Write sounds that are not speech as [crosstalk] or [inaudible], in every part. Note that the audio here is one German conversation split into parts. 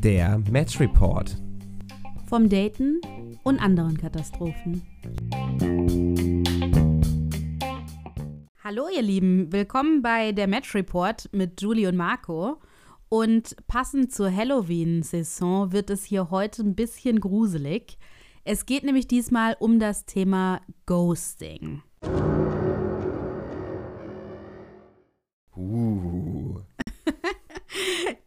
Der Match Report. Vom Daten und anderen Katastrophen. Hallo ihr Lieben, willkommen bei der Match Report mit Julie und Marco. Und passend zur Halloween-Saison wird es hier heute ein bisschen gruselig. Es geht nämlich diesmal um das Thema Ghosting. Uh.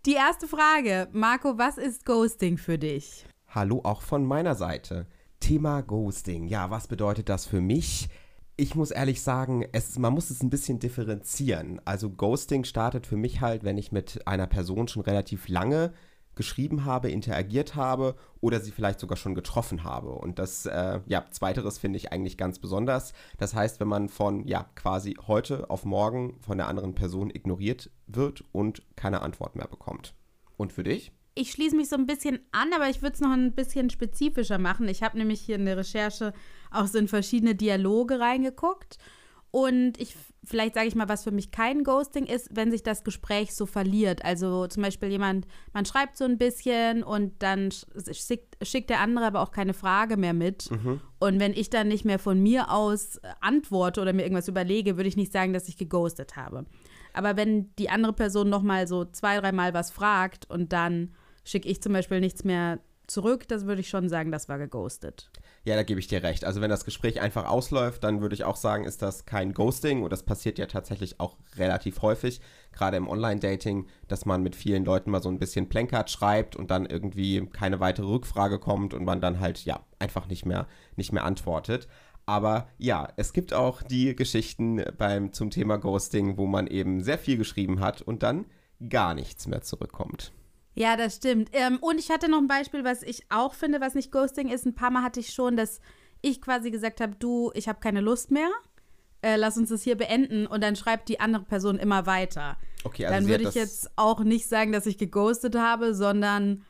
Die erste Frage, Marco, was ist Ghosting für dich? Hallo auch von meiner Seite. Thema Ghosting. Ja, was bedeutet das für mich? Ich muss ehrlich sagen, es, man muss es ein bisschen differenzieren. Also Ghosting startet für mich halt, wenn ich mit einer Person schon relativ lange geschrieben habe, interagiert habe oder sie vielleicht sogar schon getroffen habe. Und das, äh, ja, zweiteres finde ich eigentlich ganz besonders. Das heißt, wenn man von, ja, quasi heute auf morgen von der anderen Person ignoriert wird und keine Antwort mehr bekommt. Und für dich? Ich schließe mich so ein bisschen an, aber ich würde es noch ein bisschen spezifischer machen. Ich habe nämlich hier in der Recherche auch so in verschiedene Dialoge reingeguckt. Und ich, vielleicht sage ich mal, was für mich kein Ghosting ist, wenn sich das Gespräch so verliert. Also zum Beispiel jemand, man schreibt so ein bisschen und dann schickt, schickt der andere aber auch keine Frage mehr mit. Mhm. Und wenn ich dann nicht mehr von mir aus antworte oder mir irgendwas überlege, würde ich nicht sagen, dass ich geghostet habe. Aber wenn die andere Person nochmal so zwei, dreimal was fragt und dann schicke ich zum Beispiel nichts mehr zurück, das würde ich schon sagen, das war geghostet. Ja, da gebe ich dir recht. Also wenn das Gespräch einfach ausläuft, dann würde ich auch sagen, ist das kein Ghosting und das passiert ja tatsächlich auch relativ häufig, gerade im Online-Dating, dass man mit vielen Leuten mal so ein bisschen Plänkert schreibt und dann irgendwie keine weitere Rückfrage kommt und man dann halt ja einfach nicht mehr nicht mehr antwortet. Aber ja, es gibt auch die Geschichten beim zum Thema Ghosting, wo man eben sehr viel geschrieben hat und dann gar nichts mehr zurückkommt. Ja, das stimmt. Ähm, und ich hatte noch ein Beispiel, was ich auch finde, was nicht Ghosting ist. Ein paar Mal hatte ich schon, dass ich quasi gesagt habe, du, ich habe keine Lust mehr. Äh, lass uns das hier beenden. Und dann schreibt die andere Person immer weiter. Okay, also dann würde ich jetzt auch nicht sagen, dass ich geghostet habe, sondern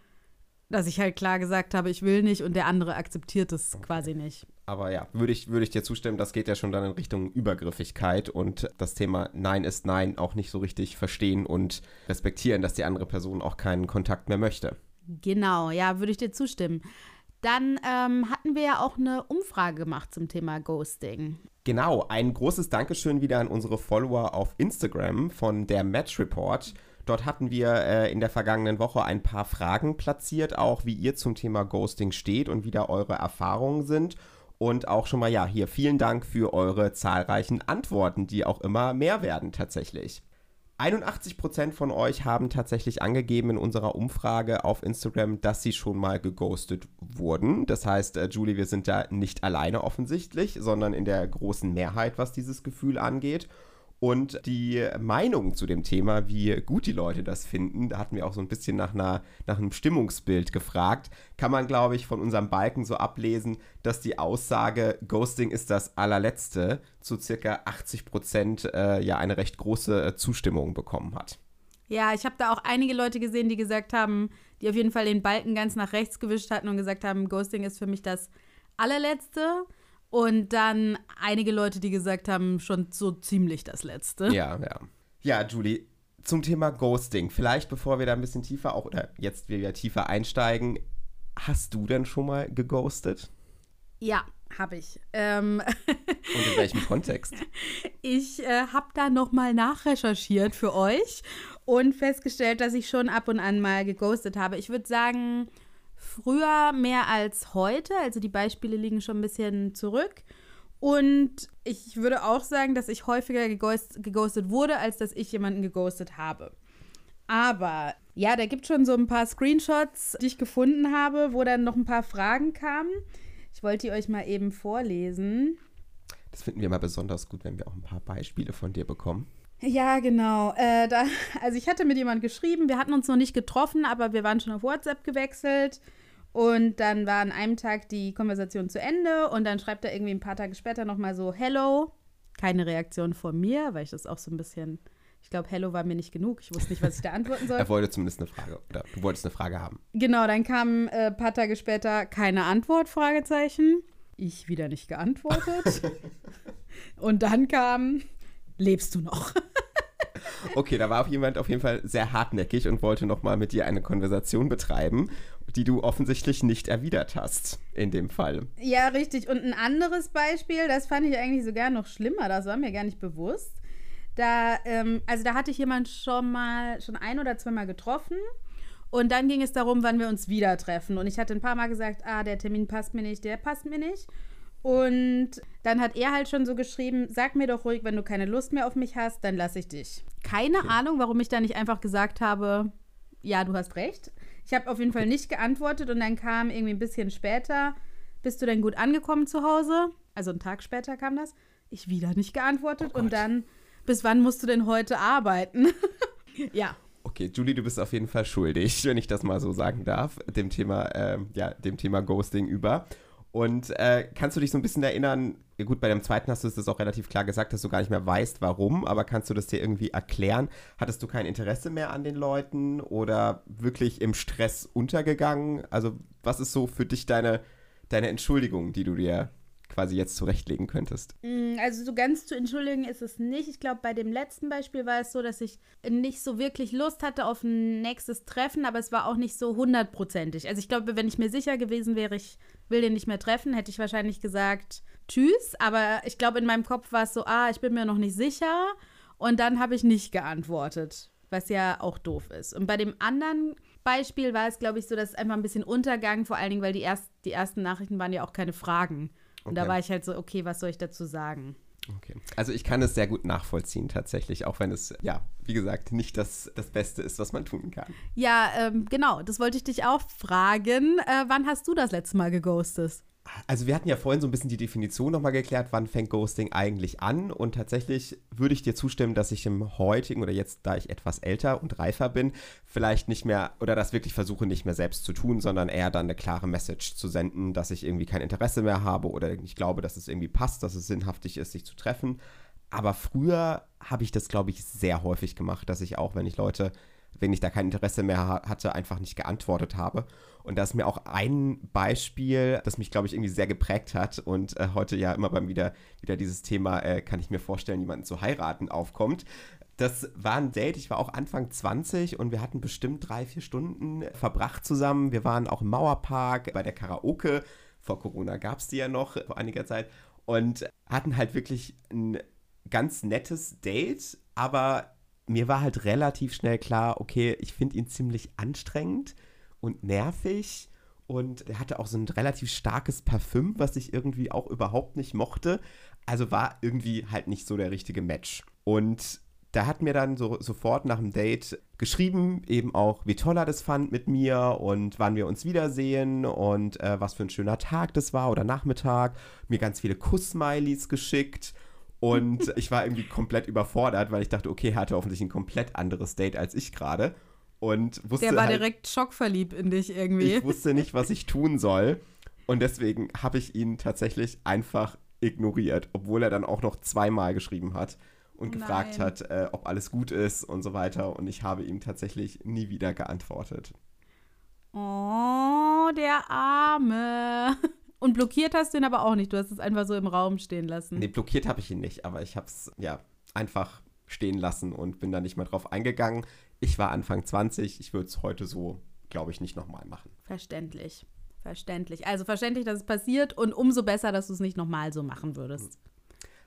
dass ich halt klar gesagt habe, ich will nicht und der andere akzeptiert es okay. quasi nicht. Aber ja, würde ich, würde ich dir zustimmen, das geht ja schon dann in Richtung Übergriffigkeit und das Thema Nein ist Nein auch nicht so richtig verstehen und respektieren, dass die andere Person auch keinen Kontakt mehr möchte. Genau, ja, würde ich dir zustimmen. Dann ähm, hatten wir ja auch eine Umfrage gemacht zum Thema Ghosting. Genau, ein großes Dankeschön wieder an unsere Follower auf Instagram von der Match Report. Dort hatten wir äh, in der vergangenen Woche ein paar Fragen platziert, auch wie ihr zum Thema Ghosting steht und wie da eure Erfahrungen sind. Und auch schon mal, ja, hier vielen Dank für eure zahlreichen Antworten, die auch immer mehr werden tatsächlich. 81% von euch haben tatsächlich angegeben in unserer Umfrage auf Instagram, dass sie schon mal geghostet wurden. Das heißt, äh, Julie, wir sind da nicht alleine offensichtlich, sondern in der großen Mehrheit, was dieses Gefühl angeht. Und die Meinung zu dem Thema, wie gut die Leute das finden, da hatten wir auch so ein bisschen nach, einer, nach einem Stimmungsbild gefragt, kann man, glaube ich, von unserem Balken so ablesen, dass die Aussage, Ghosting ist das allerletzte, zu circa 80 Prozent äh, ja eine recht große äh, Zustimmung bekommen hat. Ja, ich habe da auch einige Leute gesehen, die gesagt haben, die auf jeden Fall den Balken ganz nach rechts gewischt hatten und gesagt haben, Ghosting ist für mich das allerletzte. Und dann einige Leute, die gesagt haben, schon so ziemlich das Letzte. Ja, ja. Ja, Julie, zum Thema Ghosting. Vielleicht bevor wir da ein bisschen tiefer auch, oder jetzt wir ja tiefer einsteigen, hast du denn schon mal geghostet? Ja, habe ich. Ähm Und in welchem Kontext? [laughs] Ich äh, habe da nochmal nachrecherchiert für euch und festgestellt, dass ich schon ab und an mal geghostet habe. Ich würde sagen, früher mehr als heute. Also die Beispiele liegen schon ein bisschen zurück. Und ich würde auch sagen, dass ich häufiger geghost, geghostet wurde, als dass ich jemanden geghostet habe. Aber ja, da gibt schon so ein paar Screenshots, die ich gefunden habe, wo dann noch ein paar Fragen kamen. Ich wollte die euch mal eben vorlesen. Das finden wir immer besonders gut, wenn wir auch ein paar Beispiele von dir bekommen. Ja, genau. Äh, da, [laughs] also ich hatte mit jemandem geschrieben, wir hatten uns noch nicht getroffen, aber wir waren schon auf WhatsApp gewechselt. Und dann war an einem Tag die Konversation zu Ende und dann schreibt er irgendwie ein paar Tage später nochmal so, Hello. Keine Reaktion von mir, weil ich das auch so ein bisschen, ich glaube, Hello war mir nicht genug. Ich wusste nicht, was ich da antworten soll. er wollte zumindest eine Frage, oder du wolltest eine Frage haben. Genau, dann kam ein äh, paar Tage später keine Antwort, Fragezeichen. Ich wieder nicht geantwortet. [laughs] und dann kam, lebst du noch? [laughs] Okay, da war jemand auf jeden Fall sehr hartnäckig und wollte nochmal mit dir eine Konversation betreiben, die du offensichtlich nicht erwidert hast, in dem Fall. Ja, richtig. Und ein anderes Beispiel, das fand ich eigentlich sogar noch schlimmer, das war mir gar nicht bewusst. Da, ähm, also da hatte ich jemand schon mal, schon ein oder zweimal getroffen. Und dann ging es darum, wann wir uns wieder treffen. Und ich hatte ein paar Mal gesagt, ah, der Termin passt mir nicht, der passt mir nicht. Und dann hat er halt schon so geschrieben, sag mir doch ruhig, wenn du keine Lust mehr auf mich hast, dann lasse ich dich. Keine okay. Ahnung, warum ich da nicht einfach gesagt habe, ja, du hast recht. Ich habe auf jeden Fall nicht geantwortet und dann kam irgendwie ein bisschen später, bist du denn gut angekommen zu Hause? Also einen Tag später kam das. Ich wieder nicht geantwortet oh und dann, bis wann musst du denn heute arbeiten? [laughs] ja. Okay, Julie, du bist auf jeden Fall schuldig, [laughs] wenn ich das mal so sagen darf, dem Thema, äh, ja, dem Thema Ghosting über. Und äh, kannst du dich so ein bisschen erinnern, gut, bei dem zweiten hast du es auch relativ klar gesagt, dass du gar nicht mehr weißt, warum, aber kannst du das dir irgendwie erklären? Hattest du kein Interesse mehr an den Leuten oder wirklich im Stress untergegangen? Also, was ist so für dich deine, deine Entschuldigung, die du dir quasi jetzt zurechtlegen könntest? Mm, also so ganz zu entschuldigen ist es nicht. Ich glaube, bei dem letzten Beispiel war es so, dass ich nicht so wirklich Lust hatte auf ein nächstes Treffen, aber es war auch nicht so hundertprozentig. Also ich glaube, wenn ich mir sicher gewesen wäre, ich will den nicht mehr treffen, hätte ich wahrscheinlich gesagt, tschüss. Aber ich glaube, in meinem Kopf war es so, ah, ich bin mir noch nicht sicher. Und dann habe ich nicht geantwortet, was ja auch doof ist. Und bei dem anderen Beispiel war es, glaube ich, so, dass es einfach ein bisschen Untergang, vor allen Dingen, weil die, erst, die ersten Nachrichten waren ja auch keine Fragen. Und okay. da war ich halt so, okay, was soll ich dazu sagen? Okay. Also ich kann es sehr gut nachvollziehen tatsächlich, auch wenn es, ja, wie gesagt, nicht das, das Beste ist, was man tun kann. Ja, ähm, genau, das wollte ich dich auch fragen. Äh, wann hast du das letzte Mal geghostet? Also wir hatten ja vorhin so ein bisschen die Definition nochmal geklärt, wann fängt Ghosting eigentlich an und tatsächlich würde ich dir zustimmen, dass ich im heutigen oder jetzt, da ich etwas älter und reifer bin, vielleicht nicht mehr oder das wirklich versuche nicht mehr selbst zu tun, sondern eher dann eine klare Message zu senden, dass ich irgendwie kein Interesse mehr habe oder ich glaube, dass es irgendwie passt, dass es sinnhaftig ist, sich zu treffen. Aber früher habe ich das, glaube ich, sehr häufig gemacht, dass ich auch, wenn ich Leute wenn ich da kein Interesse mehr hatte, einfach nicht geantwortet habe. Und da ist mir auch ein Beispiel, das mich, glaube ich, irgendwie sehr geprägt hat und äh, heute ja immer beim wieder, wieder dieses Thema, äh, kann ich mir vorstellen, jemanden zu heiraten, aufkommt. Das war ein Date, ich war auch Anfang 20 und wir hatten bestimmt drei, vier Stunden verbracht zusammen. Wir waren auch im Mauerpark bei der Karaoke. Vor Corona gab es die ja noch vor einiger Zeit. Und hatten halt wirklich ein ganz nettes Date, aber mir war halt relativ schnell klar, okay, ich finde ihn ziemlich anstrengend und nervig und er hatte auch so ein relativ starkes Parfüm, was ich irgendwie auch überhaupt nicht mochte. Also war irgendwie halt nicht so der richtige Match. Und da hat mir dann so, sofort nach dem Date geschrieben, eben auch, wie toll er das fand mit mir und wann wir uns wiedersehen und äh, was für ein schöner Tag das war oder Nachmittag. Mir ganz viele Kuss-Smileys geschickt und ich war irgendwie komplett überfordert, weil ich dachte, okay, er hatte offensichtlich ein komplett anderes Date als ich gerade. Und wusste Der war halt, direkt schockverliebt in dich irgendwie. Ich wusste nicht, was ich tun soll. Und deswegen habe ich ihn tatsächlich einfach ignoriert, obwohl er dann auch noch zweimal geschrieben hat und oh gefragt hat, äh, ob alles gut ist und so weiter. Und ich habe ihm tatsächlich nie wieder geantwortet. Oh, der Arme. Und blockiert hast du ihn aber auch nicht. Du hast es einfach so im Raum stehen lassen. Nee, blockiert habe ich ihn nicht, aber ich habe es ja einfach stehen lassen und bin da nicht mehr drauf eingegangen. Ich war Anfang 20, ich würde es heute so, glaube ich, nicht nochmal machen. Verständlich. Verständlich. Also verständlich, dass es passiert und umso besser, dass du es nicht nochmal so machen würdest.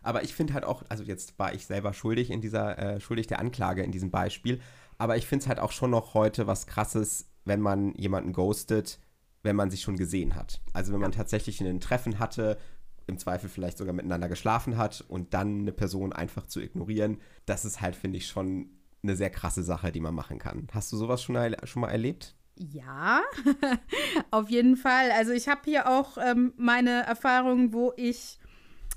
Aber ich finde halt auch, also jetzt war ich selber schuldig in dieser, äh, schuldig der Anklage in diesem Beispiel, aber ich finde es halt auch schon noch heute was krasses, wenn man jemanden ghostet, wenn man sich schon gesehen hat. Also wenn man tatsächlich ein Treffen hatte, im Zweifel vielleicht sogar miteinander geschlafen hat und dann eine Person einfach zu ignorieren, das ist halt, finde ich, schon eine sehr krasse Sache, die man machen kann. Hast du sowas schon, schon mal erlebt? Ja, [laughs] auf jeden Fall. Also ich habe hier auch ähm, meine Erfahrungen, wo ich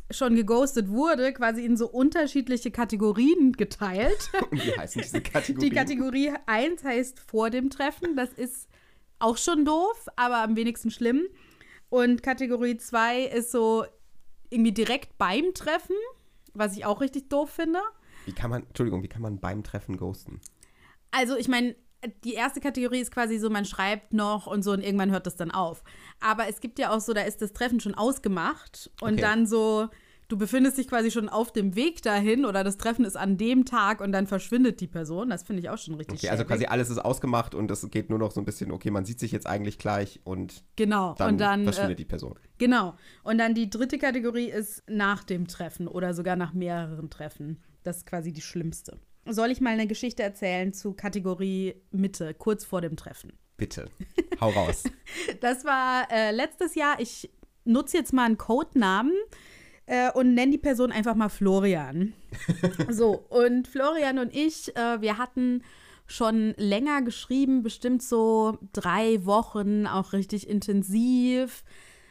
schon geghostet wurde, quasi in so unterschiedliche Kategorien geteilt. Und [laughs] wie heißen diese Kategorien? Die Kategorie 1 heißt vor dem Treffen. Das ist auch schon doof, aber am wenigsten schlimm. Und Kategorie 2 ist so irgendwie direkt beim Treffen, was ich auch richtig doof finde. Wie kann man, Entschuldigung, wie kann man beim Treffen ghosten? Also, ich meine, die erste Kategorie ist quasi so, man schreibt noch und so und irgendwann hört das dann auf. Aber es gibt ja auch so, da ist das Treffen schon ausgemacht und okay. dann so, du befindest dich quasi schon auf dem Weg dahin oder das Treffen ist an dem Tag und dann verschwindet die Person. Das finde ich auch schon richtig Okay, also schäbig. quasi alles ist ausgemacht und es geht nur noch so ein bisschen, okay, man sieht sich jetzt eigentlich gleich und Genau. dann, und dann verschwindet äh, die Person. Genau. Und dann die dritte Kategorie ist nach dem Treffen oder sogar nach mehreren Treffen. Das ist quasi die schlimmste. Soll ich mal eine Geschichte erzählen zu Kategorie Mitte, kurz vor dem Treffen? Bitte, hau raus. [laughs] Das war äh, letztes Jahr. Ich nutze jetzt mal einen Codenamen äh, und nenne die Person einfach mal Florian. [laughs] so, und Florian und ich, äh, wir hatten schon länger geschrieben, bestimmt so drei Wochen, auch richtig intensiv,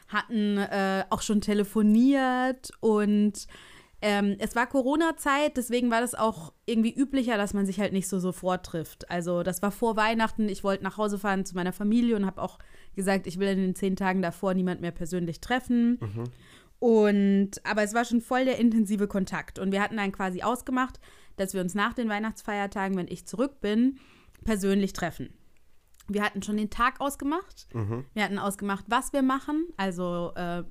hatten äh, auch schon telefoniert und ähm, es war Corona-Zeit, deswegen war das auch irgendwie üblicher, dass man sich halt nicht so sofort trifft. Also das war vor Weihnachten, ich wollte nach Hause fahren zu meiner Familie und habe auch gesagt, ich will in den zehn Tagen davor niemand mehr persönlich treffen. Und aber es war schon voll der intensive Kontakt. Und wir hatten dann quasi ausgemacht, dass wir uns nach den Weihnachtsfeiertagen, wenn ich zurück bin, persönlich treffen. Wir hatten schon den Tag ausgemacht. Wir hatten ausgemacht, was wir machen. Also äh,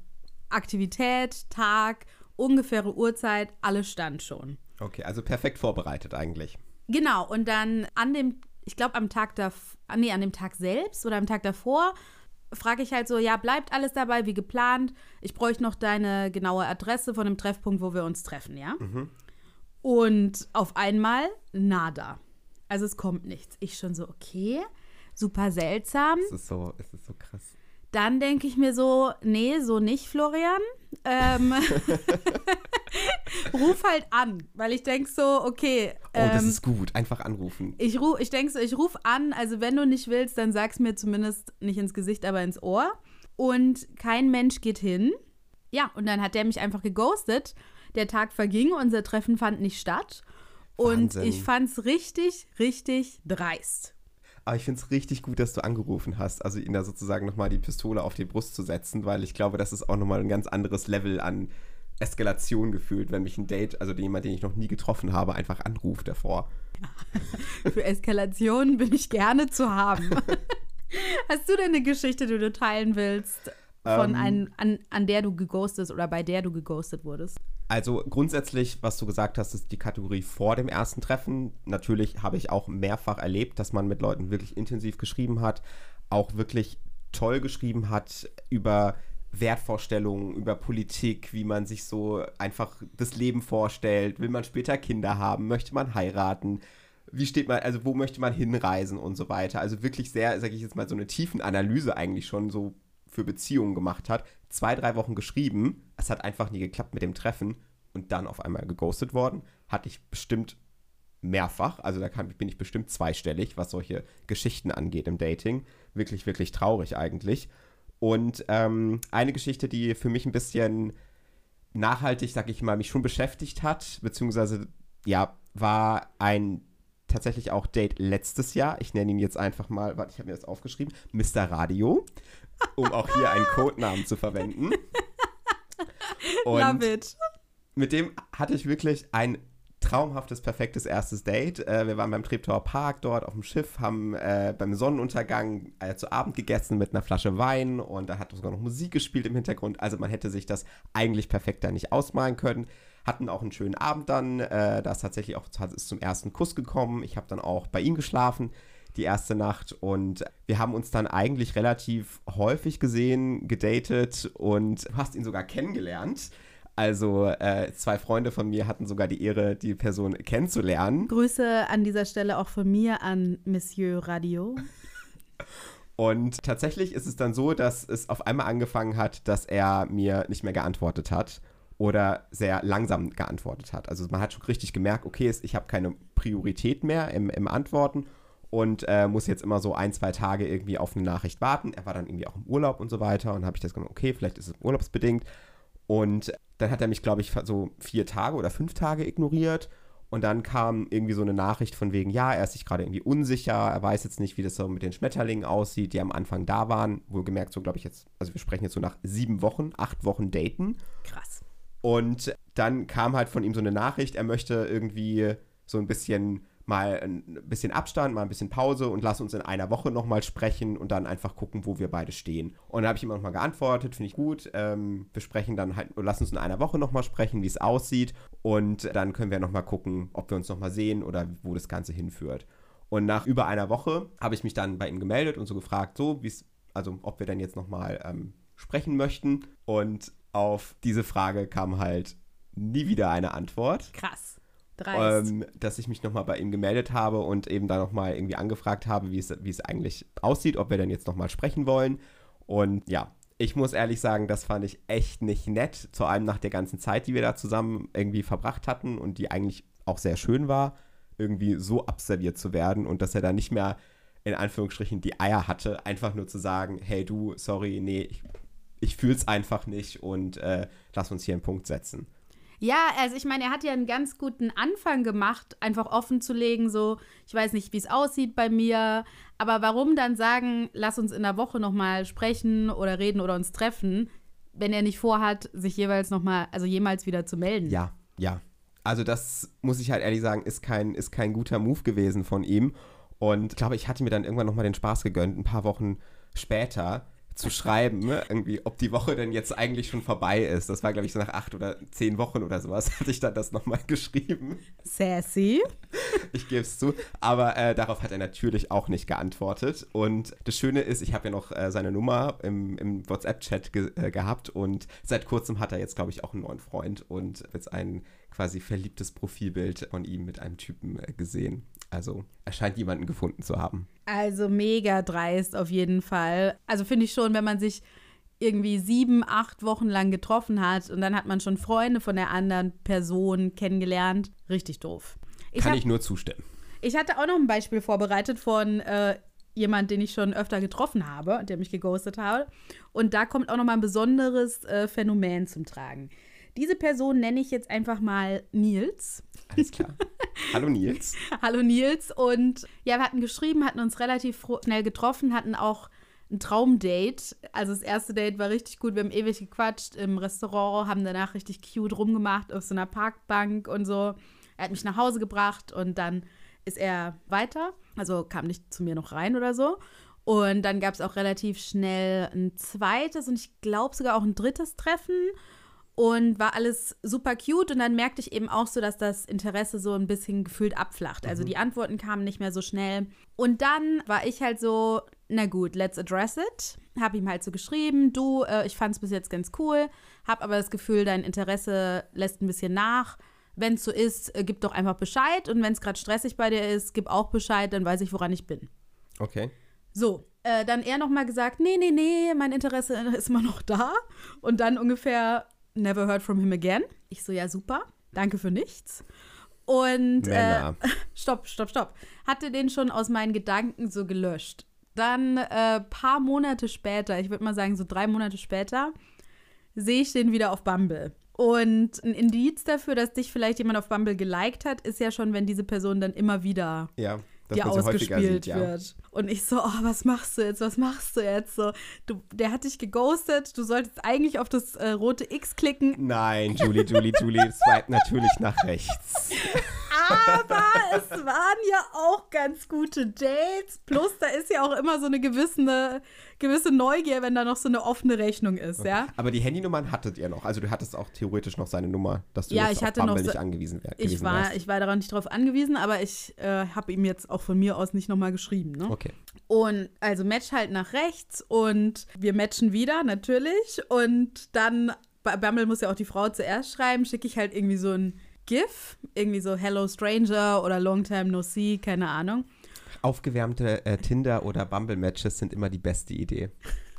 Aktivität, Tag, ungefähre Uhrzeit, alles stand schon. Okay, also perfekt vorbereitet eigentlich. Genau, und dann an dem, ich glaube am Tag davor, nee, an dem Tag selbst oder am Tag davor, frage ich halt so, ja, bleibt alles dabei wie geplant? Ich bräuchte noch deine genaue Adresse von dem Treffpunkt, wo wir uns treffen, ja? Und auf einmal nada. Also es kommt nichts. Ich schon so, okay, super seltsam. Es ist so, es ist so krass. Dann denke ich mir so, nee, so nicht, Florian. Ähm, [laughs] ruf halt an, weil ich denke so, okay. Oh, das ähm, ist gut. Einfach anrufen. ich, ru ich denke so, ich rufe an, also wenn du nicht willst, dann sag's mir zumindest nicht ins Gesicht, aber ins Ohr. Und kein Mensch geht hin. Ja, und dann hat der mich einfach geghostet. Der Tag verging, unser Treffen fand nicht statt. Und Wahnsinn. ich fand's richtig, richtig dreist. Aber ich finde es richtig gut, dass du angerufen hast. Also ihn da sozusagen nochmal die Pistole auf die Brust zu setzen, weil ich glaube, das ist auch nochmal ein ganz anderes Level an Eskalation gefühlt, wenn mich ein Date, also jemand, den ich noch nie getroffen habe, einfach anruft davor. [laughs] Für Eskalation bin ich gerne zu haben. [laughs] Hast du denn eine Geschichte, die du teilen willst, von Ähm. ein, an, an der du geghostet oder bei der du geghostet wurdest? Also grundsätzlich, was du gesagt hast, ist die Kategorie vor dem ersten Treffen. Natürlich habe ich auch mehrfach erlebt, dass man mit Leuten wirklich intensiv geschrieben hat, auch wirklich toll geschrieben hat über Wertvorstellungen, über Politik, wie man sich so einfach das Leben vorstellt. Will man später Kinder haben? Möchte man heiraten? Wie steht man, also wo möchte man hinreisen und so weiter? Also wirklich sehr, sage ich jetzt mal, so eine tiefen Analyse eigentlich schon so für Beziehungen gemacht hat. Zwei, drei Wochen geschrieben. Es hat einfach nie geklappt mit dem Treffen und dann auf einmal geghostet worden. Hatte ich bestimmt mehrfach. Also da kann, bin ich bestimmt zweistellig, was solche Geschichten angeht im Dating. Wirklich, wirklich traurig eigentlich. Und ähm, eine Geschichte, die für mich ein bisschen nachhaltig, sag ich mal, mich schon beschäftigt hat, beziehungsweise, ja, war ein tatsächlich auch Date letztes Jahr. Ich nenne ihn jetzt einfach mal, warte, ich habe mir das aufgeschrieben, Mr. Radio, um auch hier einen Codenamen zu verwenden. [laughs] Und Love it. mit dem hatte ich wirklich ein traumhaftes, perfektes erstes Date. Äh, wir waren beim Treptower Park dort auf dem Schiff, haben äh, beim Sonnenuntergang äh, zu Abend gegessen mit einer Flasche Wein und da hat sogar noch Musik gespielt im Hintergrund. Also man hätte sich das eigentlich perfekter nicht ausmalen können. Hatten auch einen schönen Abend dann. Äh, da ist tatsächlich auch es zum ersten Kuss gekommen. Ich habe dann auch bei ihm geschlafen die erste Nacht und wir haben uns dann eigentlich relativ häufig gesehen, gedatet und du hast ihn sogar kennengelernt. Also äh, zwei Freunde von mir hatten sogar die Ehre, die Person kennenzulernen. Grüße an dieser Stelle auch von mir an Monsieur Radio. Und tatsächlich ist es dann so, dass es auf einmal angefangen hat, dass er mir nicht mehr geantwortet hat oder sehr langsam geantwortet hat. Also man hat schon richtig gemerkt, okay, ich habe keine Priorität mehr im, im Antworten und äh, muss jetzt immer so ein, zwei Tage irgendwie auf eine Nachricht warten. Er war dann irgendwie auch im Urlaub und so weiter und habe ich das gedacht, okay, vielleicht ist es urlaubsbedingt. Und dann hat er mich, glaube ich, so vier Tage oder fünf Tage ignoriert. Und dann kam irgendwie so eine Nachricht von wegen, ja, er ist sich gerade irgendwie unsicher, er weiß jetzt nicht, wie das so mit den Schmetterlingen aussieht, die am Anfang da waren. Wohlgemerkt, so glaube ich jetzt, also wir sprechen jetzt so nach sieben Wochen, acht Wochen Daten. Krass. Und dann kam halt von ihm so eine Nachricht, er möchte irgendwie so ein bisschen mal ein bisschen Abstand, mal ein bisschen Pause und lass uns in einer Woche nochmal sprechen und dann einfach gucken, wo wir beide stehen. Und dann habe ich ihm auch nochmal geantwortet, finde ich gut. Ähm, wir sprechen dann halt, lass uns in einer Woche nochmal sprechen, wie es aussieht. Und dann können wir nochmal gucken, ob wir uns nochmal sehen oder wo das Ganze hinführt. Und nach über einer Woche habe ich mich dann bei ihm gemeldet und so gefragt, so, wie es, also ob wir dann jetzt nochmal ähm, sprechen möchten. Und auf diese Frage kam halt nie wieder eine Antwort. Krass. Ähm, dass ich mich nochmal bei ihm gemeldet habe und eben da nochmal irgendwie angefragt habe, wie es, wie es eigentlich aussieht, ob wir denn jetzt nochmal sprechen wollen. Und ja, ich muss ehrlich sagen, das fand ich echt nicht nett, vor allem nach der ganzen Zeit, die wir da zusammen irgendwie verbracht hatten und die eigentlich auch sehr schön war, irgendwie so abserviert zu werden und dass er da nicht mehr in Anführungsstrichen die Eier hatte, einfach nur zu sagen, hey du, sorry, nee, ich, ich fühl's einfach nicht und äh, lass uns hier einen Punkt setzen. Ja, also ich meine, er hat ja einen ganz guten Anfang gemacht, einfach offen zu legen, so, ich weiß nicht, wie es aussieht bei mir, aber warum dann sagen, lass uns in der Woche nochmal sprechen oder reden oder uns treffen, wenn er nicht vorhat, sich jeweils nochmal, also jemals wieder zu melden? Ja, ja. Also das muss ich halt ehrlich sagen, ist kein, ist kein guter Move gewesen von ihm. Und ich glaube, ich hatte mir dann irgendwann nochmal den Spaß gegönnt, ein paar Wochen später zu schreiben, ne? irgendwie, ob die Woche denn jetzt eigentlich schon vorbei ist. Das war, glaube ich, so nach acht oder zehn Wochen oder sowas, [laughs] hatte ich dann das nochmal geschrieben. Sassy. Ich gebe es zu. Aber äh, darauf hat er natürlich auch nicht geantwortet. Und das Schöne ist, ich habe ja noch äh, seine Nummer im, im WhatsApp-Chat ge äh, gehabt und seit kurzem hat er jetzt, glaube ich, auch einen neuen Freund und jetzt ein quasi verliebtes Profilbild von ihm mit einem Typen äh, gesehen. Also er scheint jemanden gefunden zu haben. Also mega dreist auf jeden Fall. Also finde ich schon, wenn man sich irgendwie sieben, acht Wochen lang getroffen hat und dann hat man schon Freunde von der anderen Person kennengelernt. Richtig doof. Ich Kann hab, ich nur zustimmen. Ich hatte auch noch ein Beispiel vorbereitet von äh, jemand, den ich schon öfter getroffen habe, der mich geghostet habe. Und da kommt auch noch mal ein besonderes äh, Phänomen zum Tragen. Diese Person nenne ich jetzt einfach mal Nils. Alles klar. Hallo Nils. [laughs] Hallo Nils. Und ja, wir hatten geschrieben, hatten uns relativ schnell getroffen, hatten auch ein Traumdate. Also das erste Date war richtig gut. Wir haben ewig gequatscht im Restaurant, haben danach richtig cute rumgemacht auf so einer Parkbank und so. Er hat mich nach Hause gebracht und dann ist er weiter. Also kam nicht zu mir noch rein oder so. Und dann gab es auch relativ schnell ein zweites und ich glaube sogar auch ein drittes Treffen und war alles super cute. Und dann merkte ich eben auch so, dass das Interesse so ein bisschen gefühlt abflacht. Also mhm. die Antworten kamen nicht mehr so schnell. Und dann war ich halt so, na gut, let's address it. Hab ihm halt so geschrieben, du, äh, ich fand es bis jetzt ganz cool, hab aber das Gefühl, dein Interesse lässt ein bisschen nach. Wenn es so ist, äh, gib doch einfach Bescheid. Und wenn es gerade stressig bei dir ist, gib auch Bescheid, dann weiß ich, woran ich bin. Okay. So, äh, dann er nochmal gesagt, nee, nee, nee, mein Interesse [laughs] ist immer noch da. Und dann ungefähr never heard from him again. Ich so, ja, super, danke für nichts. Und äh, [laughs] stopp, stopp, stopp. Hatte den schon aus meinen Gedanken so gelöscht. Dann äh, paar Monate später, ich würde mal sagen so drei Monate später, sehe ich den wieder auf Bumble. Und ein Indiz dafür, dass dich vielleicht jemand auf Bumble geliked hat, ist ja schon, wenn diese Person dann immer wieder ja dir ausgespielt sieht, wird. Ja. Und ich so, oh, was machst du jetzt? Was machst du jetzt? So, du, der hat dich geghostet. Du solltest eigentlich auf das äh, rote X klicken. Nein, Julie, Julie, Julie, swipe natürlich nach rechts. Aber es waren ja auch ganz gute Dates. Plus, da ist ja auch immer so eine gewisse, gewisse Neugier, wenn da noch so eine offene Rechnung ist, ja. Aber die Handynummern hattet ihr noch. Also du hattest auch theoretisch noch seine Nummer, dass du ja, jetzt ich hatte Bumble noch so, nicht angewiesen wärst. Ich war, ich war daran nicht drauf angewiesen, aber ich äh, habe ihm jetzt auch von mir aus nicht nochmal geschrieben. Ne? Okay. Und also Match halt nach rechts und wir matchen wieder, natürlich. Und dann, bei Bumble muss ja auch die Frau zuerst schreiben, schicke ich halt irgendwie so ein GIF, irgendwie so Hello Stranger oder Long Time No See, keine Ahnung. Aufgewärmte äh, Tinder- oder Bumble-Matches sind immer die beste Idee.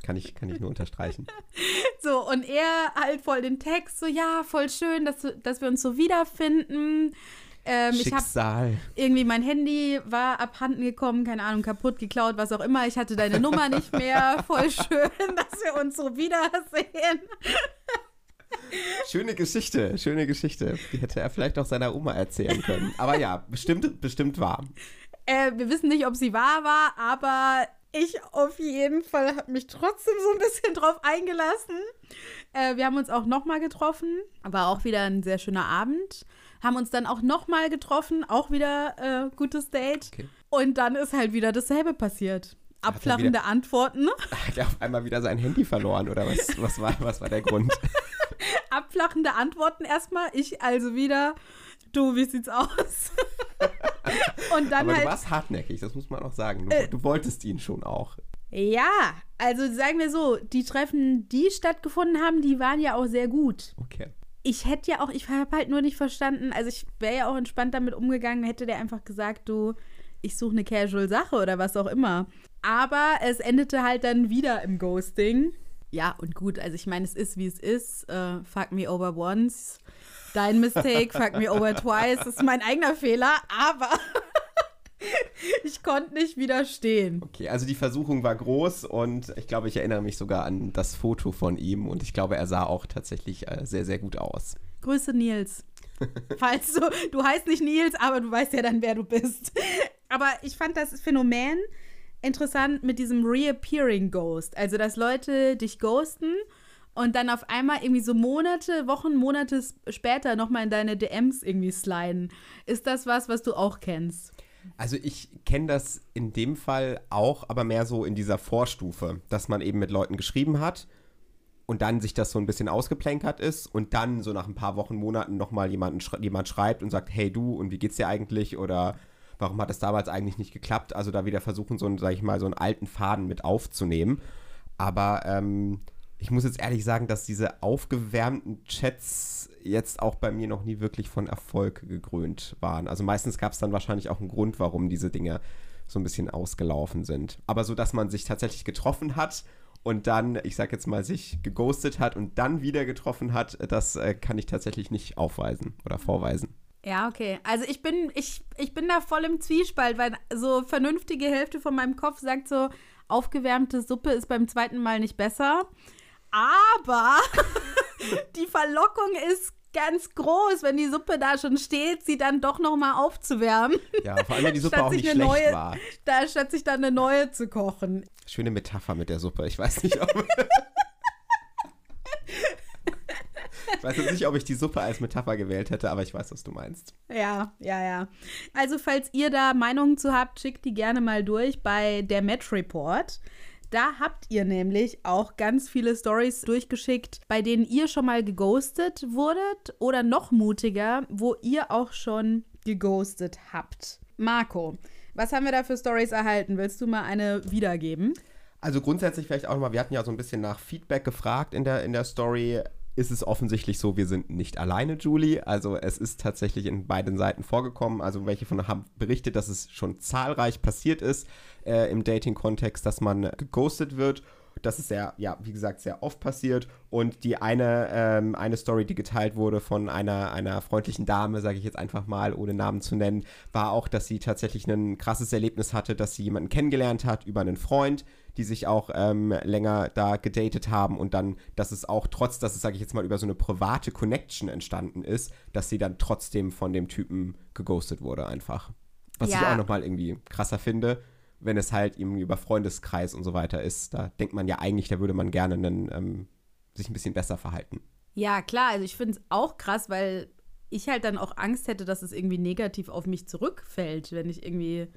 Kann ich, kann ich nur unterstreichen. [laughs] so, und er halt voll den Text, so, ja, voll schön, dass, dass wir uns so wiederfinden. Ähm, Schicksal. Irgendwie mein Handy war abhanden gekommen, keine Ahnung, kaputt, geklaut, was auch immer. Ich hatte deine Nummer nicht mehr. [laughs] Voll schön, dass wir uns so wiedersehen. Schöne Geschichte, schöne Geschichte. Die hätte er vielleicht auch seiner Oma erzählen können. Aber ja, bestimmt, bestimmt wahr. Äh, wir wissen nicht, ob sie wahr war, aber ich auf jeden Fall habe mich trotzdem so ein bisschen drauf eingelassen. Äh, wir haben uns auch nochmal getroffen. War auch wieder ein sehr schöner Abend. haben uns dann auch nochmal getroffen, auch wieder äh, gutes Date. Okay. Und dann ist halt wieder dasselbe passiert. Abflachende wieder- Antworten. [laughs] Hat er auf einmal wieder sein Handy verloren oder was, was, war, was war der Grund? [laughs] Abflachende Antworten erstmal. Ich also wieder, du, wie sieht's aus? [laughs] [laughs] Und dann Aber halt. du warst hartnäckig, das muss man auch sagen. Du, Äh. du wolltest ihn schon auch. Ja, also sagen wir so, die Treffen, die stattgefunden haben, die waren ja auch sehr gut. Okay. Ich hätte ja auch, ich habe halt nur nicht verstanden, also ich wäre ja auch entspannt damit umgegangen, hätte der einfach gesagt, du, ich suche eine Casual-Sache oder was auch immer. Aber es endete halt dann wieder im Ghosting. Ja, und gut, also ich meine, es ist, wie es ist. Äh, fuck me over once. Dein Mistake, fuck me over twice. Das ist mein eigener Fehler, aber [laughs] ich konnte nicht widerstehen. Okay, also die Versuchung war groß und ich glaube, ich erinnere mich sogar an das Foto von ihm und ich glaube, er sah auch tatsächlich äh, sehr, sehr gut aus. Grüße Nils. Falls du, du heißt nicht Nils, aber du weißt ja dann, wer du bist. Aber ich fand das Phänomen interessant mit diesem Reappearing Ghost. Also, dass Leute dich ghosten und dann auf einmal irgendwie so Monate, Wochen, Monate später nochmal in deine DMs irgendwie sliden. Ist das was, was du auch kennst? Also ich kenne das in dem Fall auch, aber mehr so in dieser Vorstufe, dass man eben mit Leuten geschrieben hat und dann sich das so ein bisschen ausgeplänkert ist und dann so nach ein paar Wochen, Monaten nochmal jemanden schr jemand schreibt und sagt, hey du, und wie geht's dir eigentlich? Oder warum hat das damals eigentlich nicht geklappt? Also da wieder versuchen, so einen, sag ich mal, so einen alten Faden mit aufzunehmen. Aber ähm, ich muss jetzt ehrlich sagen, dass diese aufgewärmten Chats jetzt auch bei mir noch nie wirklich von Erfolg gekrönt waren. Also meistens gab es dann wahrscheinlich auch einen Grund, warum diese Dinge so ein bisschen ausgelaufen sind. Aber so, dass man sich tatsächlich getroffen hat und dann, ich sag jetzt mal, sich geghostet hat und dann wieder getroffen hat, das äh, kann ich tatsächlich nicht aufweisen oder vorweisen. Ja, okay. Also ich bin, ich, ich bin da voll im Zwiespalt, weil so vernünftige Hälfte von meinem Kopf sagt so, aufgewärmte Suppe ist beim zweiten Mal nicht besser. Aber [laughs] die Verlockung ist ganz groß, wenn die Suppe da schon steht, sie dann doch noch mal aufzuwärmen, Ja, vor allem, wenn die [laughs] Suppe auch nicht schlecht neue- war. da statt sich dann eine neue zu kochen. Schöne Metapher mit der Suppe. Ich weiß nicht, ob. ich weiß jetzt nicht, ob ich die Suppe als Metapher gewählt hätte, aber ich weiß, was du meinst. Ja, ja, ja. Also, falls ihr da Meinungen zu habt, schickt die gerne mal durch bei der Match Report. Da habt ihr nämlich auch ganz viele Stories durchgeschickt, bei denen ihr schon mal geghostet wurdet oder noch mutiger, wo ihr auch schon geghostet habt. Marco, was haben wir da für Stories erhalten? Willst du mal eine wiedergeben? Also grundsätzlich vielleicht auch nochmal, wir hatten ja so ein bisschen nach Feedback gefragt in der, in der Story. Ist es offensichtlich so, wir sind nicht alleine, Julie. Also es ist tatsächlich in beiden Seiten vorgekommen. Also welche von haben berichtet, dass es schon zahlreich passiert ist äh, im Dating-Kontext, dass man geghostet wird. Das ist sehr, ja, wie gesagt, sehr oft passiert. Und die eine, ähm, eine Story, die geteilt wurde von einer, einer freundlichen Dame, sage ich jetzt einfach mal, ohne Namen zu nennen, war auch, dass sie tatsächlich ein krasses Erlebnis hatte, dass sie jemanden kennengelernt hat über einen Freund, die sich auch ähm, länger da gedatet haben und dann, dass es auch trotz, dass es, sage ich jetzt mal, über so eine private Connection entstanden ist, dass sie dann trotzdem von dem Typen geghostet wurde einfach. Was ich Ja. auch nochmal irgendwie krasser finde, wenn es halt irgendwie über Freundeskreis und so weiter ist. Da denkt man ja eigentlich, da würde man gerne einen, ähm, sich ein bisschen besser verhalten. Ja, klar, also ich finde es auch krass, weil ich halt dann auch Angst hätte, dass es irgendwie negativ auf mich zurückfällt, wenn ich irgendwie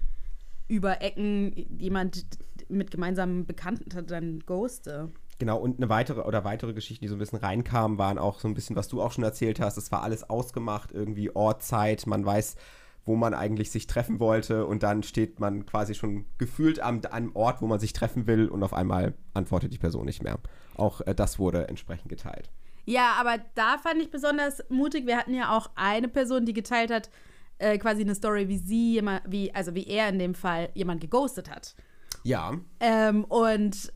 über Ecken jemand mit gemeinsamen Bekannten hat, dann ghoste. Genau, und eine weitere oder weitere Geschichten, die so ein bisschen reinkamen, waren auch so ein bisschen, was du auch schon erzählt hast. Es war alles ausgemacht, irgendwie Ort, Zeit, man weiß, wo man eigentlich sich treffen wollte und dann steht man quasi schon gefühlt am, am Ort, wo man sich treffen will und auf einmal antwortet die Person nicht mehr. Auch äh, das wurde entsprechend geteilt. Ja, aber da fand ich besonders mutig. Wir hatten ja auch eine Person, die geteilt hat, äh, quasi eine Story, wie sie jemand, wie, also wie er in dem Fall jemand geghostet hat. Ja, Ähm, und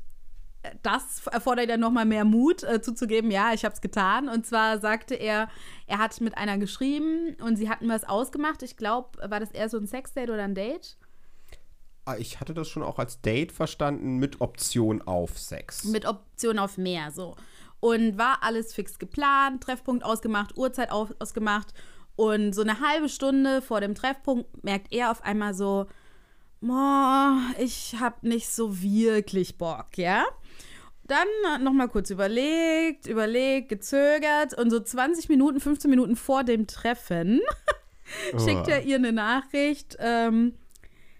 das erfordert ja nochmal mehr Mut, äh, zuzugeben, ja, ich habe es getan. Und zwar sagte er, er hat mit einer geschrieben und sie hatten was ausgemacht. Ich glaube, war das eher so ein Sexdate oder ein Date? Ah, ich hatte das schon auch als Date verstanden mit Option auf Sex. Mit Option auf mehr, so. Und war alles fix geplant, Treffpunkt ausgemacht, Uhrzeit ausgemacht. Und so eine halbe Stunde vor dem Treffpunkt merkt er auf einmal so, ich hab nicht so wirklich Bock, ja? Dann noch mal kurz überlegt, überlegt, gezögert und so 20 Minuten, 15 Minuten vor dem Treffen [laughs] schickt er ihr eine Nachricht. Ähm,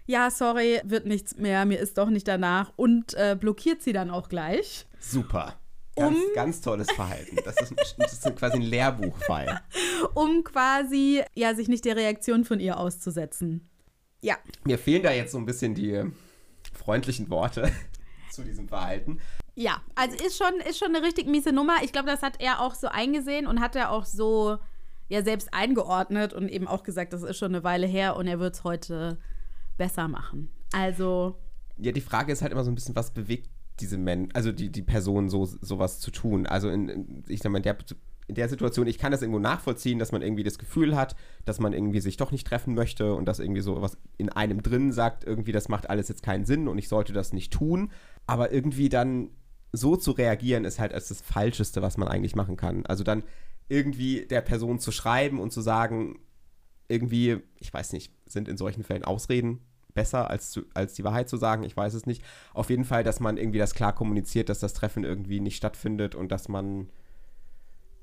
ja, sorry, wird nichts mehr, mir ist doch nicht danach und äh, blockiert sie dann auch gleich. Super. Ganz, um, ganz tolles Verhalten. Das ist, das ist quasi ein Lehrbuchfall. [laughs] Um quasi, ja, sich nicht der Reaktion von ihr auszusetzen. Ja. Mir fehlen da jetzt so ein bisschen die freundlichen Worte [laughs] zu diesem Verhalten. Ja, also ist schon, ist schon eine richtig miese Nummer. Ich glaube, das hat er auch so eingesehen und hat er auch so ja selbst eingeordnet und eben auch gesagt, das ist schon eine Weile her und er wird es heute besser machen. Also. Ja, die Frage ist halt immer so ein bisschen, was bewegt diese Menschen, also die, die Person so sowas zu tun. Also in, ich sag mal, in der, in der Situation, ich kann das irgendwo nachvollziehen, dass man irgendwie das Gefühl hat, dass man irgendwie sich doch nicht treffen möchte und dass irgendwie so was in einem drin sagt, irgendwie das macht alles jetzt keinen Sinn und ich sollte das nicht tun. Aber irgendwie dann so zu reagieren, ist halt als das Falscheste, was man eigentlich machen kann. Also dann irgendwie der Person zu schreiben und zu sagen, irgendwie, ich weiß nicht, sind in solchen Fällen Ausreden besser, als, zu, als die Wahrheit zu sagen. Ich weiß es nicht. Auf jeden Fall, dass man irgendwie das klar kommuniziert, dass das Treffen irgendwie nicht stattfindet und dass man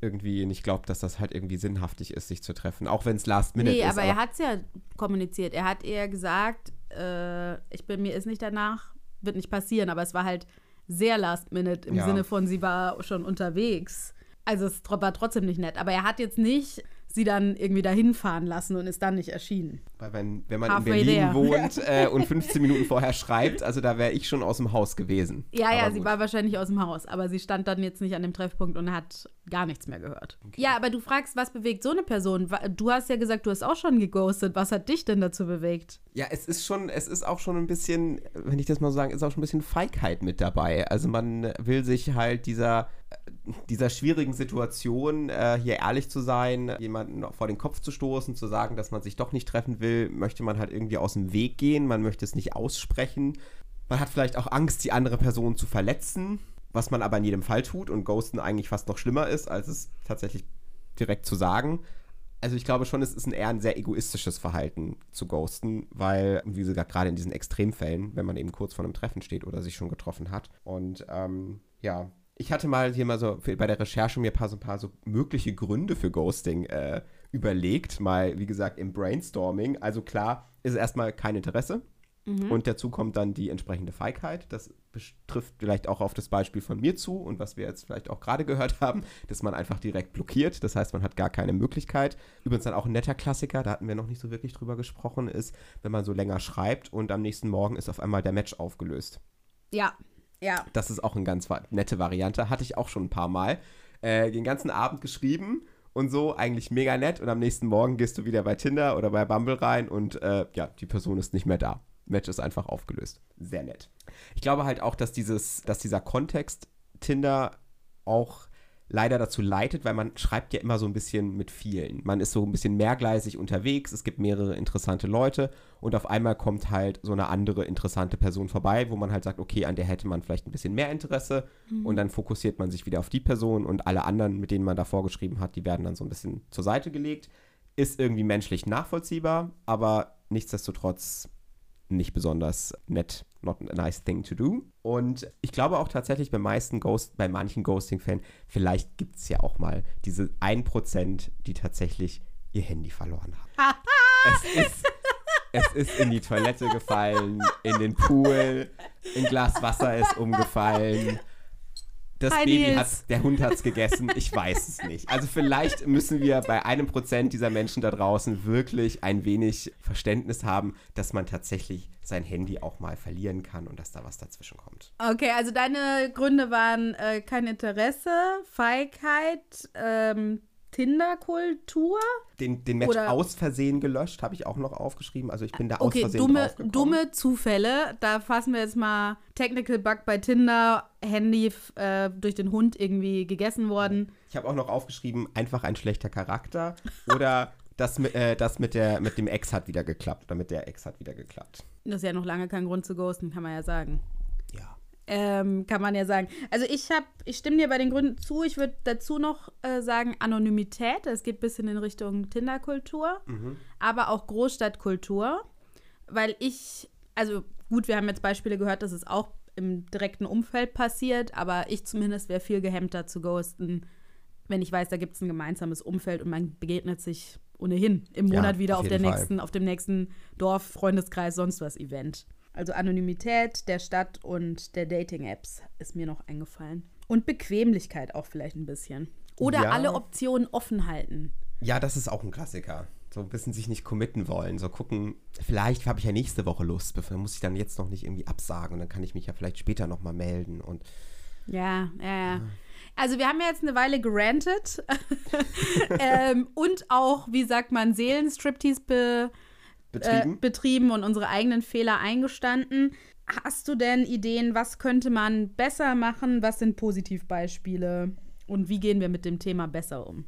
irgendwie nicht glaubt, dass das halt irgendwie sinnhaftig ist, sich zu treffen. Auch wenn es Last Minute nee, ist. aber, aber er hat es ja kommuniziert. Er hat eher gesagt, äh, ich bin mir ist nicht danach, wird nicht passieren. Aber es war halt sehr Last Minute im ja. Sinne von, sie war schon unterwegs. Also es war trotzdem nicht nett. Aber er hat jetzt nicht sie dann irgendwie dahin fahren lassen und ist dann nicht erschienen. Weil wenn, wenn man Halfway in Berlin there. wohnt [laughs] äh, und 15 Minuten vorher schreibt, also da wäre ich schon aus dem Haus gewesen. Ja, aber ja, gut. sie war wahrscheinlich aus dem Haus, aber sie stand dann jetzt nicht an dem Treffpunkt und hat gar nichts mehr gehört. Okay. Ja, aber du fragst, was bewegt so eine Person? Du hast ja gesagt, du hast auch schon geghostet. Was hat dich denn dazu bewegt? Ja, es ist schon, es ist auch schon ein bisschen, wenn ich das mal so sagen, ist auch schon ein bisschen Feigheit mit dabei. Also man will sich halt dieser dieser schwierigen Situation äh, hier ehrlich zu sein, jemanden vor den Kopf zu stoßen, zu sagen, dass man sich doch nicht treffen will, möchte man halt irgendwie aus dem Weg gehen, man möchte es nicht aussprechen. Man hat vielleicht auch Angst, die andere Person zu verletzen, was man aber in jedem Fall tut und Ghosten eigentlich fast noch schlimmer ist, als es tatsächlich direkt zu sagen. Also ich glaube schon, es ist ein eher ein sehr egoistisches Verhalten zu ghosten, weil, wie gesagt, gerade in diesen Extremfällen, wenn man eben kurz vor einem Treffen steht oder sich schon getroffen hat. Und ähm, ja, ich hatte mal hier mal so bei der Recherche mir ein paar so, ein paar so mögliche Gründe für Ghosting äh, überlegt, mal wie gesagt im Brainstorming. Also klar ist erstmal kein Interesse mhm. und dazu kommt dann die entsprechende Feigheit. Das trifft vielleicht auch auf das Beispiel von mir zu und was wir jetzt vielleicht auch gerade gehört [laughs] haben, dass man einfach direkt blockiert. Das heißt, man hat gar keine Möglichkeit. Übrigens dann auch ein netter Klassiker, da hatten wir noch nicht so wirklich drüber gesprochen, ist, wenn man so länger schreibt und am nächsten Morgen ist auf einmal der Match aufgelöst. Ja, ja. Das ist auch eine ganz nette Variante. Hatte ich auch schon ein paar Mal. Äh, den ganzen Abend geschrieben und so, eigentlich mega nett. Und am nächsten Morgen gehst du wieder bei Tinder oder bei Bumble rein und äh, ja, die Person ist nicht mehr da. Match ist einfach aufgelöst. Sehr nett. Ich glaube halt auch, dass dieses, dass dieser Kontext Tinder auch leider dazu leitet, weil man schreibt ja immer so ein bisschen mit vielen. Man ist so ein bisschen mehrgleisig unterwegs, es gibt mehrere interessante Leute und auf einmal kommt halt so eine andere interessante Person vorbei, wo man halt sagt, okay, an der hätte man vielleicht ein bisschen mehr Interesse mhm. und dann fokussiert man sich wieder auf die Person und alle anderen, mit denen man da vorgeschrieben hat, die werden dann so ein bisschen zur Seite gelegt. Ist irgendwie menschlich nachvollziehbar, aber nichtsdestotrotz nicht besonders nett, not a nice thing to do. Und ich glaube auch tatsächlich bei meisten Ghost, bei manchen Ghosting-Fans, vielleicht gibt es ja auch mal diese 1%, die tatsächlich ihr Handy verloren haben. es, [laughs] ist, es ist in die Toilette gefallen, in den Pool, ein Glas Wasser ist umgefallen das Hi, Baby hat, der Hund hat es gegessen. Ich weiß es nicht. Also vielleicht müssen wir bei einem Prozent dieser Menschen da draußen wirklich ein wenig Verständnis haben, dass man tatsächlich sein Handy auch mal verlieren kann und dass da was dazwischen kommt. Okay, also deine Gründe waren äh, kein Interesse, Feigheit, ähm, Tinder-Kultur. Den, den Match Oder aus Versehen gelöscht, habe ich auch noch aufgeschrieben. Also ich bin da okay, aus Versehen dumme, dumme Zufälle. Da fassen wir jetzt mal Technical Bug bei Tinder, Handy äh, durch den Hund irgendwie gegessen worden. Ich habe auch noch aufgeschrieben, einfach ein schlechter Charakter. [laughs] Oder das, äh, das mit, der, mit dem Ex hat wieder geklappt. Oder mit der Ex hat wieder geklappt. Das ist ja noch lange kein Grund zu ghosten, kann man ja sagen. Ähm, kann man ja sagen. Also ich habe, ich stimme dir bei den Gründen zu. Ich würde dazu noch äh, sagen Anonymität. Es geht ein bisschen in Richtung Tinderkultur, mhm. aber auch Großstadtkultur, weil ich, also gut, wir haben jetzt Beispiele gehört, dass es auch im direkten Umfeld passiert, aber ich zumindest wäre viel gehemmter zu ghosten, wenn ich weiß, da gibt es ein gemeinsames Umfeld und man begegnet sich ohnehin im Monat Ja, wieder auf auf, der Fall. nächsten, auf dem nächsten Dorf, Freundeskreis, sonst was Event. Also Anonymität der Stadt und der Dating-Apps ist mir noch eingefallen. Und Bequemlichkeit auch vielleicht ein bisschen. Oder Ja. alle Optionen offen halten. Ja, das ist auch ein Klassiker. So ein bisschen sich nicht committen wollen. So gucken, vielleicht habe ich ja nächste Woche Lust, bevor muss ich dann jetzt noch nicht irgendwie absagen und dann kann ich mich ja vielleicht später nochmal melden. Und Ja, ja, ja. Also wir haben ja jetzt eine Weile gerantet [laughs] ähm, und auch, wie sagt man, Seelenstriptease be, betrieben. Äh, betrieben und unsere eigenen Fehler eingestanden. Hast du denn Ideen, was könnte man besser machen? Was sind Positivbeispiele? Und wie gehen wir mit dem Thema besser um?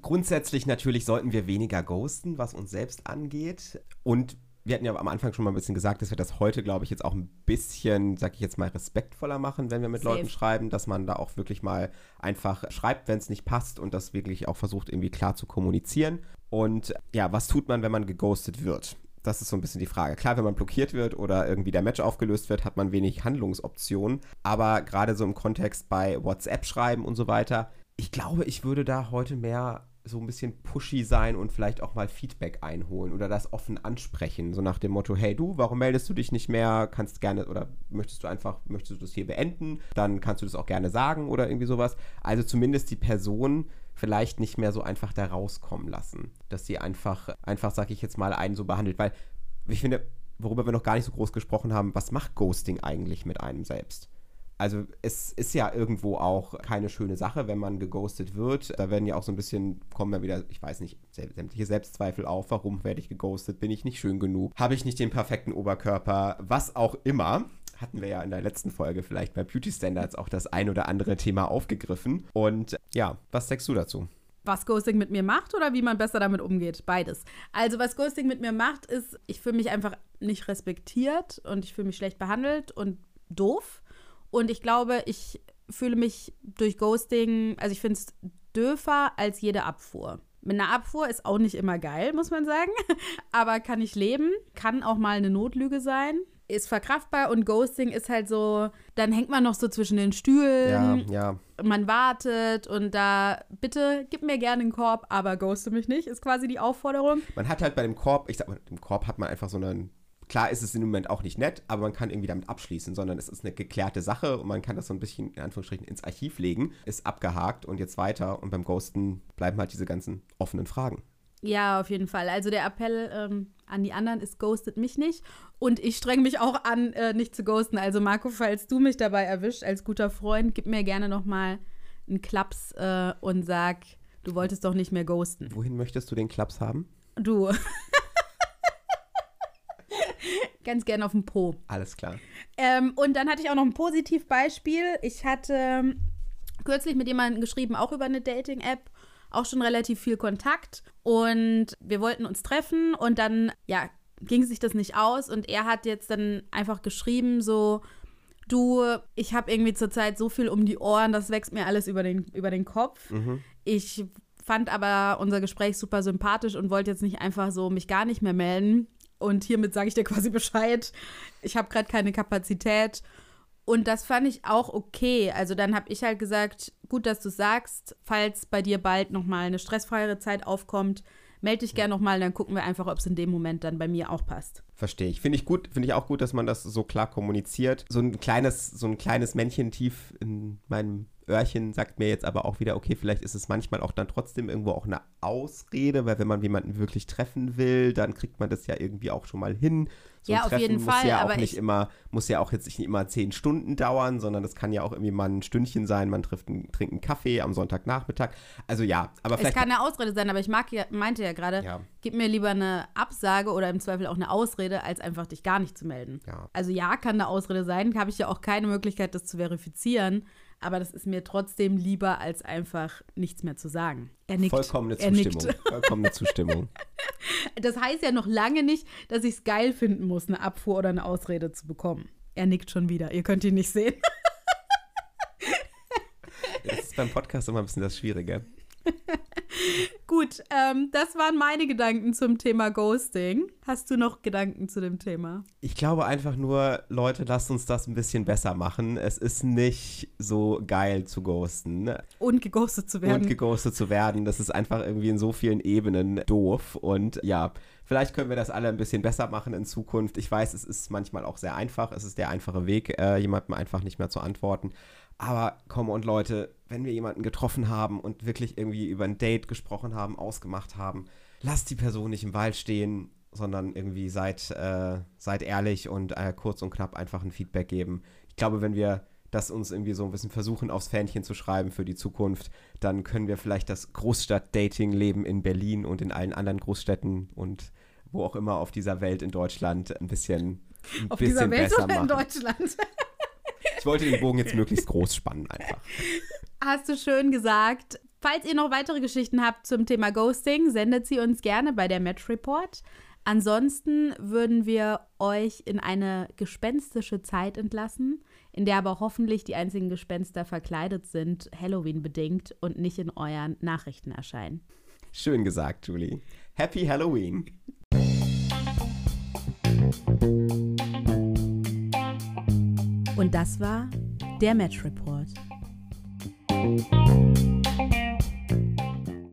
Grundsätzlich natürlich sollten wir weniger ghosten, was uns selbst angeht. Und wir hatten ja am Anfang schon mal ein bisschen gesagt, dass wir das heute, glaube ich, jetzt auch ein bisschen, sag ich jetzt mal, respektvoller machen, wenn wir mit Safe. Leuten schreiben, dass man da auch wirklich mal einfach schreibt, wenn es nicht passt und das wirklich auch versucht, irgendwie klar zu kommunizieren. Und ja, was tut man, wenn man geghostet wird? Das ist so ein bisschen die Frage. Klar, wenn man blockiert wird oder irgendwie der Match aufgelöst wird, hat man wenig Handlungsoptionen. Aber gerade so im Kontext bei WhatsApp schreiben und so weiter, ich glaube, ich würde da heute mehr so ein bisschen pushy sein und vielleicht auch mal Feedback einholen oder das offen ansprechen. So nach dem Motto, hey du, warum meldest du dich nicht mehr? Kannst gerne oder möchtest du einfach, möchtest du das hier beenden? Dann kannst du das auch gerne sagen oder irgendwie sowas. Also zumindest die Person vielleicht nicht mehr so einfach da rauskommen lassen. Dass sie einfach, einfach, sag ich jetzt mal, einen so behandelt. Weil ich finde, worüber wir noch gar nicht so groß gesprochen haben, was macht Ghosting eigentlich mit einem selbst? Also es ist ja irgendwo auch keine schöne Sache, wenn man geghostet wird. Da werden ja auch so ein bisschen, kommen ja wieder, ich weiß nicht, sämtliche Selbstzweifel auf. Warum werde ich geghostet? Bin ich nicht schön genug? Habe ich nicht den perfekten Oberkörper? Was auch immer. Hatten wir ja in der letzten Folge vielleicht bei Beauty Standards auch das ein oder andere Thema aufgegriffen. Und ja, was sagst du dazu? Was Ghosting mit mir macht oder wie man besser damit umgeht? Beides. Also was Ghosting mit mir macht, ist, ich fühle mich einfach nicht respektiert und ich fühle mich schlecht behandelt und doof. Und ich glaube, ich fühle mich durch Ghosting, also ich finde es döfer als jede Abfuhr. Mit einer Abfuhr ist auch nicht immer geil, muss man sagen. [laughs] Aber kann ich leben, kann auch mal eine Notlüge sein, ist verkraftbar und Ghosting ist halt so, dann hängt man noch so zwischen den Ja, Stühlen, ja. man wartet und da, bitte gib mir gerne einen Korb, aber ghoste mich nicht, ist quasi die Aufforderung. Man hat halt bei dem Korb, ich sag mal, im Korb hat man einfach so einen. Klar ist es im Moment auch nicht nett, aber man kann irgendwie damit abschließen, sondern es ist eine geklärte Sache und man kann das so ein bisschen in Anführungsstrichen ins Archiv legen, ist abgehakt und jetzt weiter und beim Ghosten bleiben halt diese ganzen offenen Fragen. Ja, auf jeden Fall. Also der Appell ähm, an die anderen ist, ghostet mich nicht. Und ich streng mich auch an, äh, nicht zu ghosten. Also Marco, falls du mich dabei erwischt als guter Freund, gib mir gerne noch mal einen Klaps äh, und sag, du wolltest doch nicht mehr ghosten. Wohin möchtest du den Klaps haben? Du. [laughs] Ganz gerne auf den Po. Alles klar. Ähm, und dann hatte ich auch noch ein Positivbeispiel. Ich hatte ähm, kürzlich mit jemandem geschrieben, auch über eine Dating-App, auch schon relativ viel Kontakt. Und wir wollten uns treffen und dann, ja, ging sich das nicht aus. Und er hat jetzt dann einfach geschrieben, so, du, ich habe irgendwie zurzeit so viel um die Ohren, das wächst mir alles über den, über den Kopf. Ich fand aber unser Gespräch super sympathisch und wollte jetzt nicht einfach so mich gar nicht mehr melden. Und hiermit sage ich dir quasi [laughs] Bescheid. Ich habe gerade keine Kapazität. Und das fand ich auch okay. Also dann habe ich halt gesagt, gut, dass du sagst, falls bei dir bald nochmal eine stressfreiere Zeit aufkommt, melde dich gerne nochmal, dann gucken wir einfach, ob es in dem Moment dann bei mir auch passt. Verstehe ich. Finde ich gut, finde ich auch gut, dass man das so klar kommuniziert. So ein kleines, so ein kleines Männchen tief in meinem Öhrchen sagt mir jetzt aber auch wieder, okay, vielleicht ist es manchmal auch dann trotzdem irgendwo auch eine Ausrede, weil wenn man jemanden wirklich treffen will, dann kriegt man das ja irgendwie auch schon mal hin. So Ja, auf Treffen jeden muss Fall, ja auch nicht ich- immer, muss ja auch jetzt nicht immer zehn Stunden dauern, sondern das kann ja auch irgendwie mal ein Stündchen sein, man trifft einen, trinkt einen Kaffee am Sonntagnachmittag. Also ja, aber Es vielleicht. kann eine Ausrede sein, aber ich mag ja, meinte ja gerade, Ja. gib mir lieber eine Absage oder im Zweifel auch eine Ausrede, als einfach dich gar nicht zu melden. Ja. Also ja, kann eine Ausrede sein, habe ich ja auch keine Möglichkeit, das zu verifizieren, aber das ist mir trotzdem lieber, als einfach nichts mehr zu sagen. Er nickt. Vollkommene er nickt. Zustimmung. Vollkommene Zustimmung. [laughs] Das heißt ja noch lange nicht, dass ich es geil finden muss, eine Abfuhr oder eine Ausrede zu bekommen. Er nickt schon wieder. Ihr könnt ihn nicht sehen. Das ist beim Podcast immer ein bisschen das Schwierige. [laughs] Gut, ähm, das waren meine Gedanken zum Thema Ghosting. Hast du noch Gedanken zu dem Thema? Ich glaube einfach nur, Leute, lasst uns das ein bisschen besser machen. Es ist nicht so geil zu ghosten. Und geghostet zu werden. Und geghostet zu werden. Das ist einfach irgendwie in so vielen Ebenen doof. Und ja, vielleicht können wir das alle ein bisschen besser machen in Zukunft. Ich weiß, es ist manchmal auch sehr einfach. Es ist der einfache Weg, äh, jemandem einfach nicht mehr zu antworten. Aber komm und Leute, wenn wir jemanden getroffen haben und wirklich irgendwie über ein Date gesprochen haben, ausgemacht haben, lasst die Person nicht im Wald stehen, sondern irgendwie seid, äh, seid ehrlich und äh, kurz und knapp einfach ein Feedback geben. Ich glaube, wenn wir das uns irgendwie so ein bisschen versuchen, aufs Fähnchen zu schreiben für die Zukunft, dann können wir vielleicht das Großstadt-Dating-Leben in Berlin und in allen anderen Großstädten und wo auch immer auf dieser Welt in Deutschland ein bisschen, ein auf bisschen dieser Welt besser oder in machen. Deutschland? Ich wollte den Bogen jetzt [laughs] möglichst groß spannen einfach. Hast du schön gesagt. Falls ihr noch weitere Geschichten habt zum Thema Ghosting, sendet sie uns gerne bei der Match Report. Ansonsten würden wir euch in eine gespenstische Zeit entlassen, in der aber hoffentlich die einzigen Gespenster verkleidet sind, Halloween bedingt und nicht in euren Nachrichten erscheinen. Schön gesagt, Julie. Happy Halloween. Und das war der Match Report.